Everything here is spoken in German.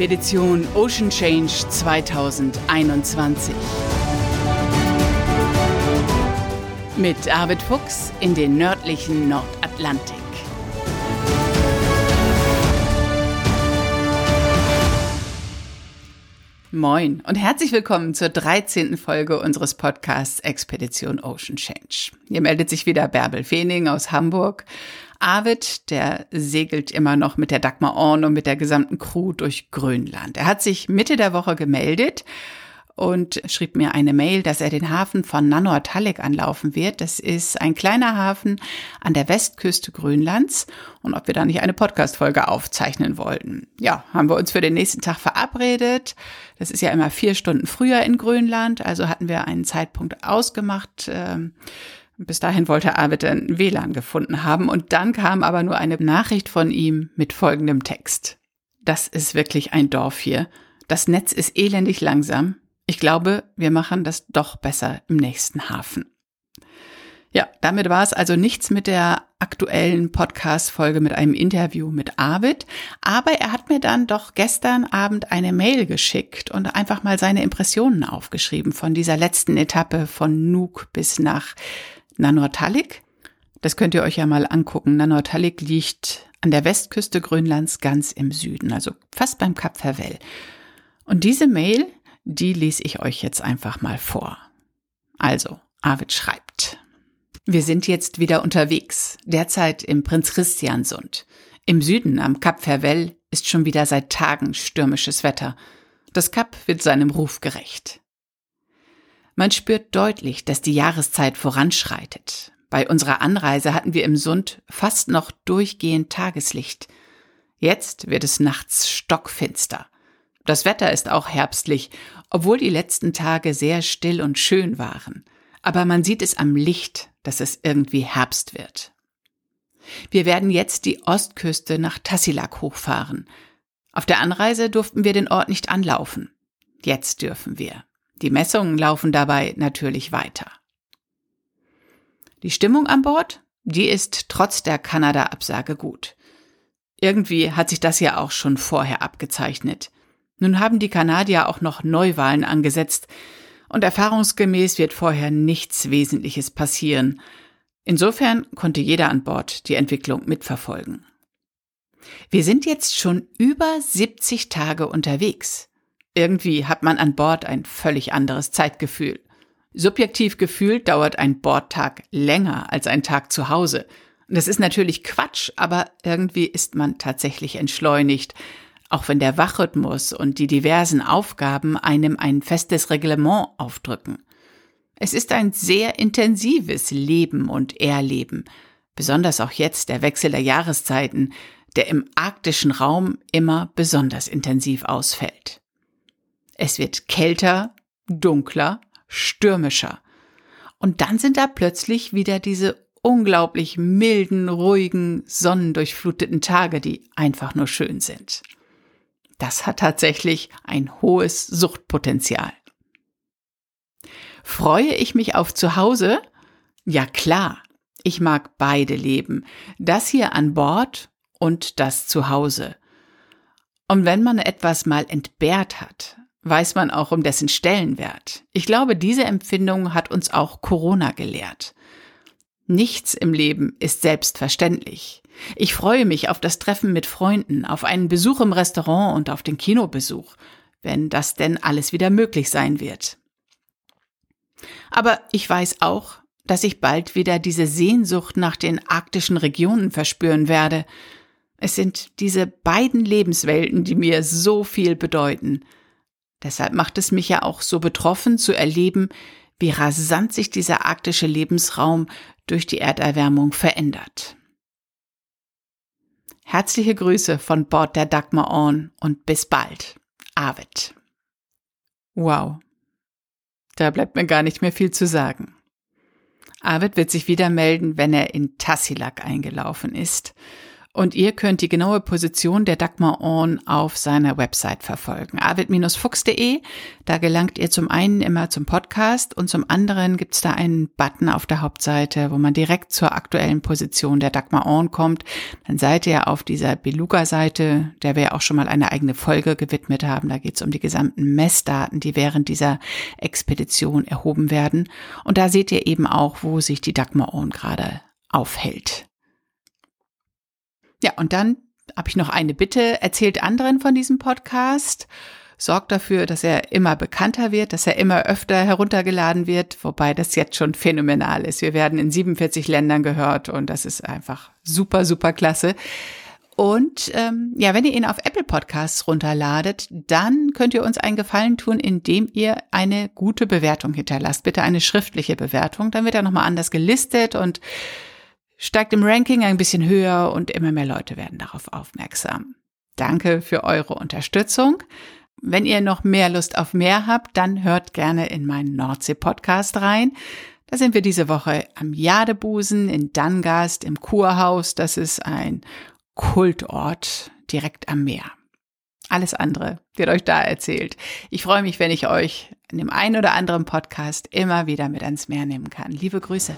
Expedition Ocean Change 2021. Mit Arvid Fuchs in den nördlichen Nordatlantik. Moin und herzlich willkommen zur 13. Folge unseres Podcasts Expedition Ocean Change. Hier meldet sich wieder Bärbel Feening aus Hamburg. Arvid, der segelt immer noch mit der Dagmar Orn und mit der gesamten Crew durch Grönland. Er hat sich Mitte der Woche gemeldet und schrieb mir eine Mail, dass er den Hafen von Nanortalik anlaufen wird. Das ist ein kleiner Hafen an der Westküste Grönlands und ob wir da nicht eine Podcast-Folge aufzeichnen wollten. Ja, haben wir uns für den nächsten Tag verabredet. Das ist ja immer vier Stunden früher in Grönland, also hatten wir einen Zeitpunkt ausgemacht. Ähm, bis dahin wollte Arvid ein WLAN gefunden haben und dann kam aber nur eine Nachricht von ihm mit folgendem Text. Das ist wirklich ein Dorf hier. Das Netz ist elendig langsam. Ich glaube, wir machen das doch besser im nächsten Hafen. Ja, damit war es also nichts mit der aktuellen Podcast-Folge mit einem Interview mit Arvid, aber er hat mir dann doch gestern Abend eine Mail geschickt und einfach mal seine Impressionen aufgeschrieben von dieser letzten Etappe von Nuuk bis nach Nanortalik. Das könnt ihr euch ja mal angucken. Nanortalik liegt an der Westküste Grönlands ganz im Süden, also fast beim Kap Farvel. Und diese Mail, die lese ich euch jetzt einfach mal vor. Also, Arvid schreibt. Wir sind jetzt wieder unterwegs, derzeit im Prinz Christiansund. Im Süden am Kap Farvel ist schon wieder seit Tagen stürmisches Wetter. Das Kap wird seinem Ruf gerecht. Man spürt deutlich, dass die Jahreszeit voranschreitet. Bei unserer Anreise hatten wir im Sund fast noch durchgehend Tageslicht. Jetzt wird es nachts stockfinster. Das Wetter ist auch herbstlich, obwohl die letzten Tage sehr still und schön waren. Aber man sieht es am Licht, dass es irgendwie Herbst wird. Wir werden jetzt die Ostküste nach Tassilak hochfahren. Auf der Anreise durften wir den Ort nicht anlaufen. Jetzt dürfen wir. Die Messungen laufen dabei natürlich weiter. Die Stimmung an Bord, die ist trotz der Kanada-Absage gut. Irgendwie hat sich das ja auch schon vorher abgezeichnet. Nun haben die Kanadier auch noch Neuwahlen angesetzt, und erfahrungsgemäß wird vorher nichts Wesentliches passieren. Insofern konnte jeder an Bord die Entwicklung mitverfolgen. Wir sind jetzt schon über 70 Tage unterwegs. Irgendwie hat man an Bord ein völlig anderes Zeitgefühl. Subjektiv gefühlt dauert ein Bordtag länger als ein Tag zu Hause. Das ist natürlich Quatsch, aber irgendwie ist man tatsächlich entschleunigt, auch wenn der Wachrhythmus und die diversen Aufgaben einem ein festes Reglement aufdrücken. Es ist ein sehr intensives Leben und Erleben, besonders auch jetzt der Wechsel der Jahreszeiten, der im arktischen Raum immer besonders intensiv ausfällt. Es wird kälter, dunkler, stürmischer. Und dann sind da plötzlich wieder diese unglaublich milden, ruhigen, sonnendurchfluteten Tage, die einfach nur schön sind. Das hat tatsächlich ein hohes Suchtpotenzial. Freue ich mich auf Zuhause? Ja klar, ich mag beide Leben, das hier an Bord und das Zuhause. Und wenn man etwas mal entbehrt hat, weiß man auch um dessen Stellenwert. Ich glaube, diese Empfindung hat uns auch Corona gelehrt. Nichts im Leben ist selbstverständlich. Ich freue mich auf das Treffen mit Freunden, auf einen Besuch im Restaurant und auf den Kinobesuch, wenn das denn alles wieder möglich sein wird. Aber ich weiß auch, dass ich bald wieder diese Sehnsucht nach den arktischen Regionen verspüren werde. Es sind diese beiden Lebenswelten, die mir so viel bedeuten. Deshalb macht es mich ja auch so betroffen zu erleben, wie rasant sich dieser arktische Lebensraum durch die Erderwärmung verändert. Herzliche Grüße von Bord der Dagmar On und bis bald. Arvid. Wow. Da bleibt mir gar nicht mehr viel zu sagen. Arvid wird sich wieder melden, wenn er in Tassilak eingelaufen ist. Und ihr könnt die genaue Position der Dagmar Orn auf seiner Website verfolgen. arvid-fuchs.de. Da gelangt ihr zum einen immer zum Podcast und zum anderen gibt's da einen Button auf der Hauptseite, wo man direkt zur aktuellen Position der Dagmar Orn kommt. Dann seid ihr auf dieser Beluga-Seite, der wir auch schon mal eine eigene Folge gewidmet haben. Da geht's um die gesamten Messdaten, die während dieser Expedition erhoben werden. Und da seht ihr eben auch, wo sich die Dagmar Orn gerade aufhält. Ja, und dann habe ich noch eine Bitte. Erzählt anderen von diesem Podcast. Sorgt dafür, dass er immer bekannter wird, dass er immer öfter heruntergeladen wird, wobei das jetzt schon phänomenal ist. Wir werden in 47 Ländern gehört und das ist einfach super, super klasse. Und ähm, ja, wenn ihr ihn auf Apple Podcasts runterladet, dann könnt ihr uns einen Gefallen tun, indem ihr eine gute Bewertung hinterlasst. Bitte eine schriftliche Bewertung. Dann wird er nochmal anders gelistet und steigt im Ranking ein bisschen höher und immer mehr Leute werden darauf aufmerksam. Danke für eure Unterstützung. Wenn ihr noch mehr Lust auf mehr habt, dann hört gerne in meinen Nordsee-Podcast rein. Da sind wir diese Woche am Jadebusen in Dangast im Kurhaus. Das ist ein Kultort direkt am Meer. Alles andere wird euch da erzählt. Ich freue mich, wenn ich euch in dem einen oder anderen Podcast immer wieder mit ans Meer nehmen kann. Liebe Grüße.